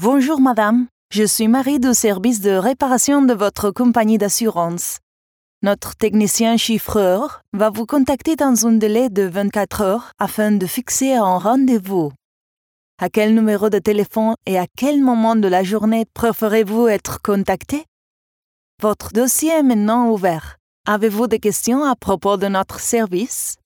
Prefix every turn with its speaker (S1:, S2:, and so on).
S1: Bonjour madame, je suis Marie du service de réparation de votre compagnie d'assurance. Notre technicien chiffreur va vous contacter dans un délai de 24 heures afin de fixer un rendez-vous. À quel numéro de téléphone et à quel moment de la journée préférez-vous être contacté? Votre dossier est maintenant ouvert. Avez-vous des questions à propos de notre service?